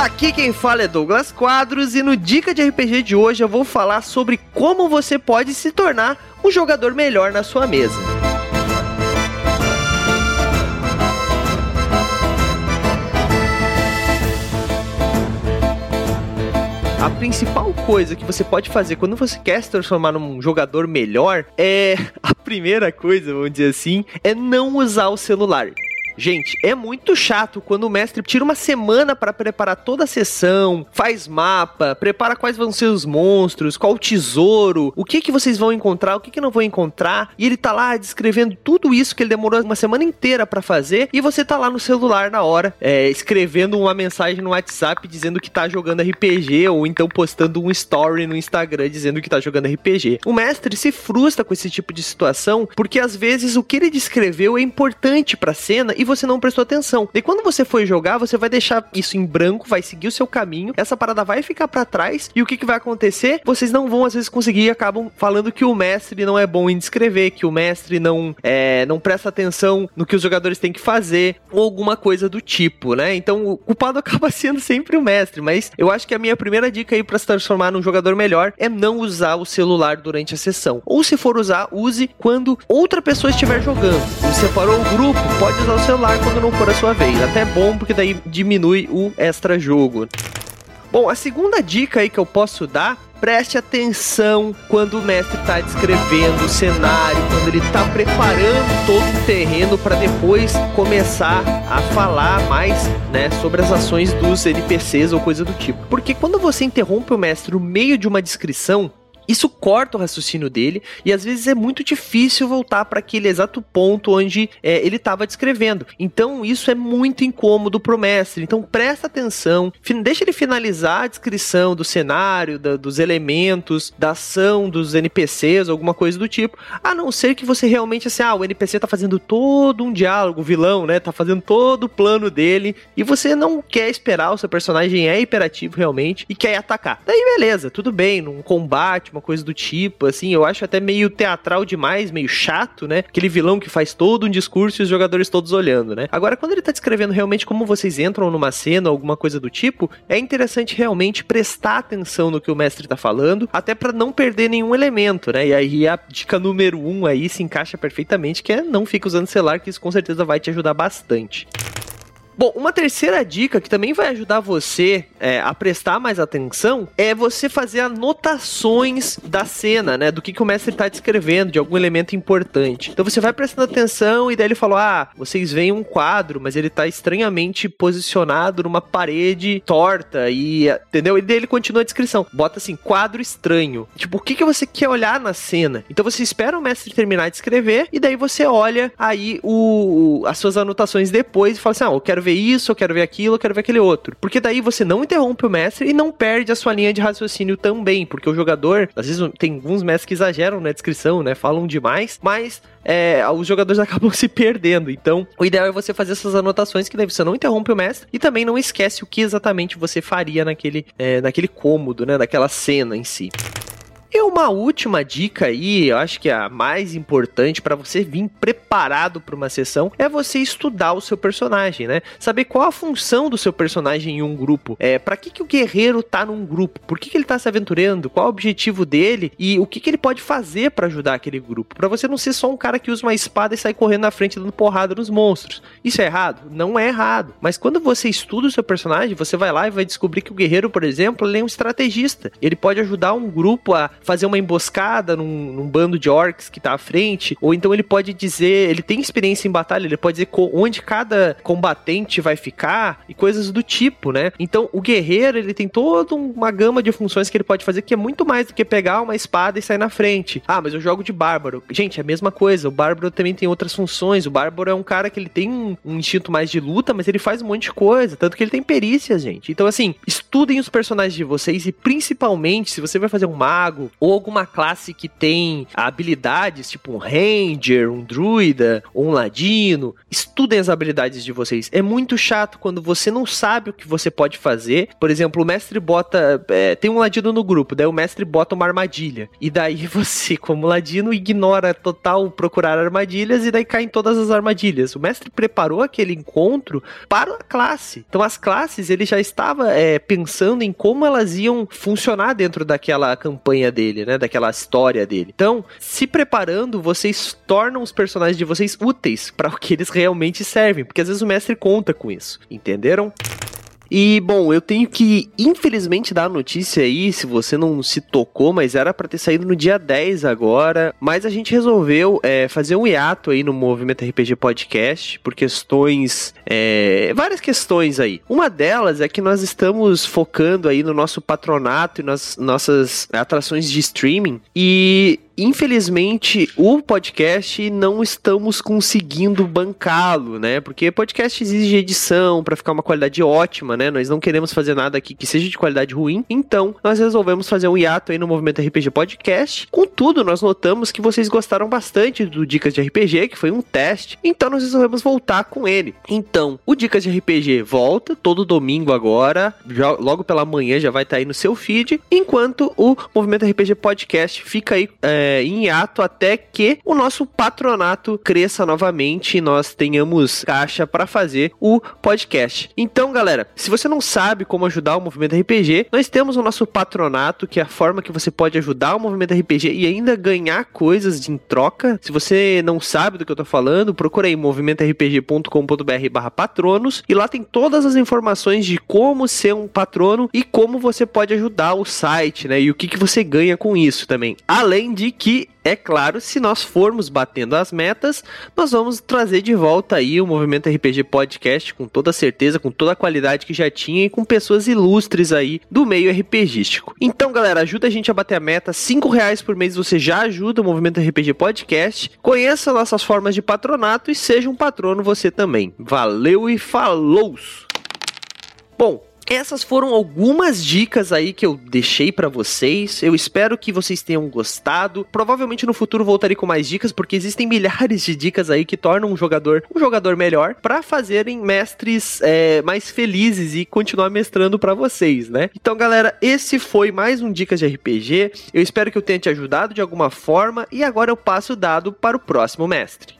Aqui quem fala é Douglas Quadros e no Dica de RPG de hoje eu vou falar sobre como você pode se tornar um jogador melhor na sua mesa. A principal coisa que você pode fazer quando você quer se transformar num jogador melhor é. A primeira coisa, vamos dizer assim, é não usar o celular. Gente, é muito chato quando o mestre tira uma semana para preparar toda a sessão, faz mapa, prepara quais vão ser os monstros, qual o tesouro, o que que vocês vão encontrar, o que que não vão encontrar, e ele tá lá descrevendo tudo isso que ele demorou uma semana inteira para fazer, e você tá lá no celular na hora, é, escrevendo uma mensagem no WhatsApp dizendo que tá jogando RPG, ou então postando um story no Instagram dizendo que tá jogando RPG. O mestre se frustra com esse tipo de situação, porque às vezes o que ele descreveu é importante pra cena e você não prestou atenção. E quando você for jogar, você vai deixar isso em branco, vai seguir o seu caminho, essa parada vai ficar para trás, e o que, que vai acontecer? Vocês não vão às vezes conseguir e acabam falando que o mestre não é bom em descrever, que o mestre não, é, não presta atenção no que os jogadores têm que fazer, ou alguma coisa do tipo, né? Então o culpado acaba sendo sempre o mestre, mas eu acho que a minha primeira dica aí para se transformar num jogador melhor é não usar o celular durante a sessão. Ou se for usar, use quando outra pessoa estiver jogando. Você separou o grupo, pode usar o celular quando não for a sua vez. Até bom, porque daí diminui o extra jogo. Bom, a segunda dica aí que eu posso dar preste atenção quando o mestre está descrevendo o cenário, quando ele está preparando todo o terreno para depois começar a falar mais, né, sobre as ações dos NPCs ou coisa do tipo. Porque quando você interrompe o mestre no meio de uma descrição, isso corta o raciocínio dele e às vezes é muito difícil voltar para aquele exato ponto onde é, ele estava descrevendo. Então isso é muito incômodo pro mestre. Então presta atenção, deixa ele finalizar a descrição do cenário, da, dos elementos, da ação dos NPCs, alguma coisa do tipo. A não ser que você realmente assim, ah, o NPC tá fazendo todo um diálogo, o vilão, né, tá fazendo todo o plano dele e você não quer esperar, o seu personagem é hiperativo realmente e quer atacar. Daí beleza, tudo bem, num combate, uma uma coisa do tipo, assim, eu acho até meio teatral demais, meio chato, né? Aquele vilão que faz todo um discurso e os jogadores todos olhando, né? Agora, quando ele tá descrevendo realmente como vocês entram numa cena, alguma coisa do tipo, é interessante realmente prestar atenção no que o mestre tá falando, até para não perder nenhum elemento, né? E aí a dica número um aí se encaixa perfeitamente, que é não fica usando celular, que isso com certeza vai te ajudar bastante. Bom, uma terceira dica que também vai ajudar você é, a prestar mais atenção é você fazer anotações da cena, né? Do que, que o mestre está descrevendo, de algum elemento importante. Então você vai prestando atenção e daí ele falou: Ah, vocês veem um quadro, mas ele está estranhamente posicionado numa parede torta e. Entendeu? E daí ele continua a descrição. Bota assim, quadro estranho. Tipo, o que, que você quer olhar na cena? Então você espera o mestre terminar de escrever e daí você olha aí o, as suas anotações depois e fala assim: Ah, eu quero ver ver isso, eu quero ver aquilo, eu quero ver aquele outro. Porque daí você não interrompe o mestre e não perde a sua linha de raciocínio também, porque o jogador, às vezes tem alguns mestres que exageram na descrição, né, falam demais, mas é, os jogadores acabam se perdendo. Então, o ideal é você fazer essas anotações que daí você não interrompe o mestre e também não esquece o que exatamente você faria naquele, é, naquele cômodo, né, naquela cena em si. E uma última dica aí, eu acho que é a mais importante para você vir preparado para uma sessão é você estudar o seu personagem, né? Saber qual a função do seu personagem em um grupo. É, para que que o guerreiro tá num grupo? Por que que ele tá se aventurando? Qual o objetivo dele e o que que ele pode fazer para ajudar aquele grupo? Para você não ser só um cara que usa uma espada e sai correndo na frente dando porrada nos monstros. Isso é errado? Não é errado. Mas quando você estuda o seu personagem, você vai lá e vai descobrir que o guerreiro, por exemplo, ele é um estrategista. Ele pode ajudar um grupo a fazer uma emboscada num, num, bando de orcs que tá à frente, ou então ele pode dizer, ele tem experiência em batalha, ele pode dizer onde cada combatente vai ficar e coisas do tipo, né? Então o guerreiro, ele tem toda uma gama de funções que ele pode fazer que é muito mais do que pegar uma espada e sair na frente. Ah, mas eu jogo de bárbaro. Gente, é a mesma coisa, o bárbaro também tem outras funções, o bárbaro é um cara que ele tem um, instinto mais de luta, mas ele faz um monte de coisa, tanto que ele tem perícias, gente. Então assim, estudem os personagens de vocês e principalmente se você vai fazer um mago, ou alguma classe que tem habilidades, tipo um ranger, um druida ou um ladino, estudem as habilidades de vocês. É muito chato quando você não sabe o que você pode fazer. Por exemplo, o mestre bota. É, tem um ladino no grupo, daí o mestre bota uma armadilha. E daí você, como ladino, ignora total procurar armadilhas e daí cai em todas as armadilhas. O mestre preparou aquele encontro para a classe. Então as classes ele já estava é, pensando em como elas iam funcionar dentro daquela campanha dele, né? Daquela história dele. Então, se preparando, vocês tornam os personagens de vocês úteis para o que eles realmente servem, porque às vezes o mestre conta com isso. Entenderam? E, bom, eu tenho que, infelizmente, dar a notícia aí, se você não se tocou, mas era para ter saído no dia 10 agora. Mas a gente resolveu é, fazer um hiato aí no Movimento RPG Podcast, por questões. É, várias questões aí. Uma delas é que nós estamos focando aí no nosso patronato e nas nossas atrações de streaming. E infelizmente, o podcast não estamos conseguindo bancá-lo, né? Porque podcast exige edição para ficar uma qualidade ótima, né? Nós não queremos fazer nada aqui que seja de qualidade ruim. Então, nós resolvemos fazer um hiato aí no Movimento RPG Podcast. Contudo, nós notamos que vocês gostaram bastante do Dicas de RPG, que foi um teste. Então, nós resolvemos voltar com ele. Então, o Dicas de RPG volta todo domingo agora, já, logo pela manhã já vai estar tá aí no seu feed, enquanto o Movimento RPG Podcast fica aí é, é, em hiato até que o nosso patronato cresça novamente e nós tenhamos caixa para fazer o podcast. Então, galera, se você não sabe como ajudar o movimento RPG, nós temos o nosso patronato, que é a forma que você pode ajudar o movimento RPG e ainda ganhar coisas em troca. Se você não sabe do que eu tô falando, procura aí movimentorpg.com.br/patronos e lá tem todas as informações de como ser um patrono e como você pode ajudar o site, né? E o que, que você ganha com isso também. Além de que é claro, se nós formos batendo as metas, nós vamos trazer de volta aí o Movimento RPG Podcast com toda certeza, com toda a qualidade que já tinha e com pessoas ilustres aí do meio RPGístico. Então, galera, ajuda a gente a bater a meta. Cinco reais por mês você já ajuda o Movimento RPG Podcast. Conheça nossas formas de patronato e seja um patrono você também. Valeu e falou! Bom, essas foram algumas dicas aí que eu deixei para vocês. Eu espero que vocês tenham gostado. Provavelmente no futuro voltarei com mais dicas, porque existem milhares de dicas aí que tornam um jogador um jogador melhor para fazerem mestres é, mais felizes e continuar mestrando para vocês, né? Então, galera, esse foi mais um Dicas de RPG. Eu espero que eu tenha te ajudado de alguma forma e agora eu passo o dado para o próximo mestre.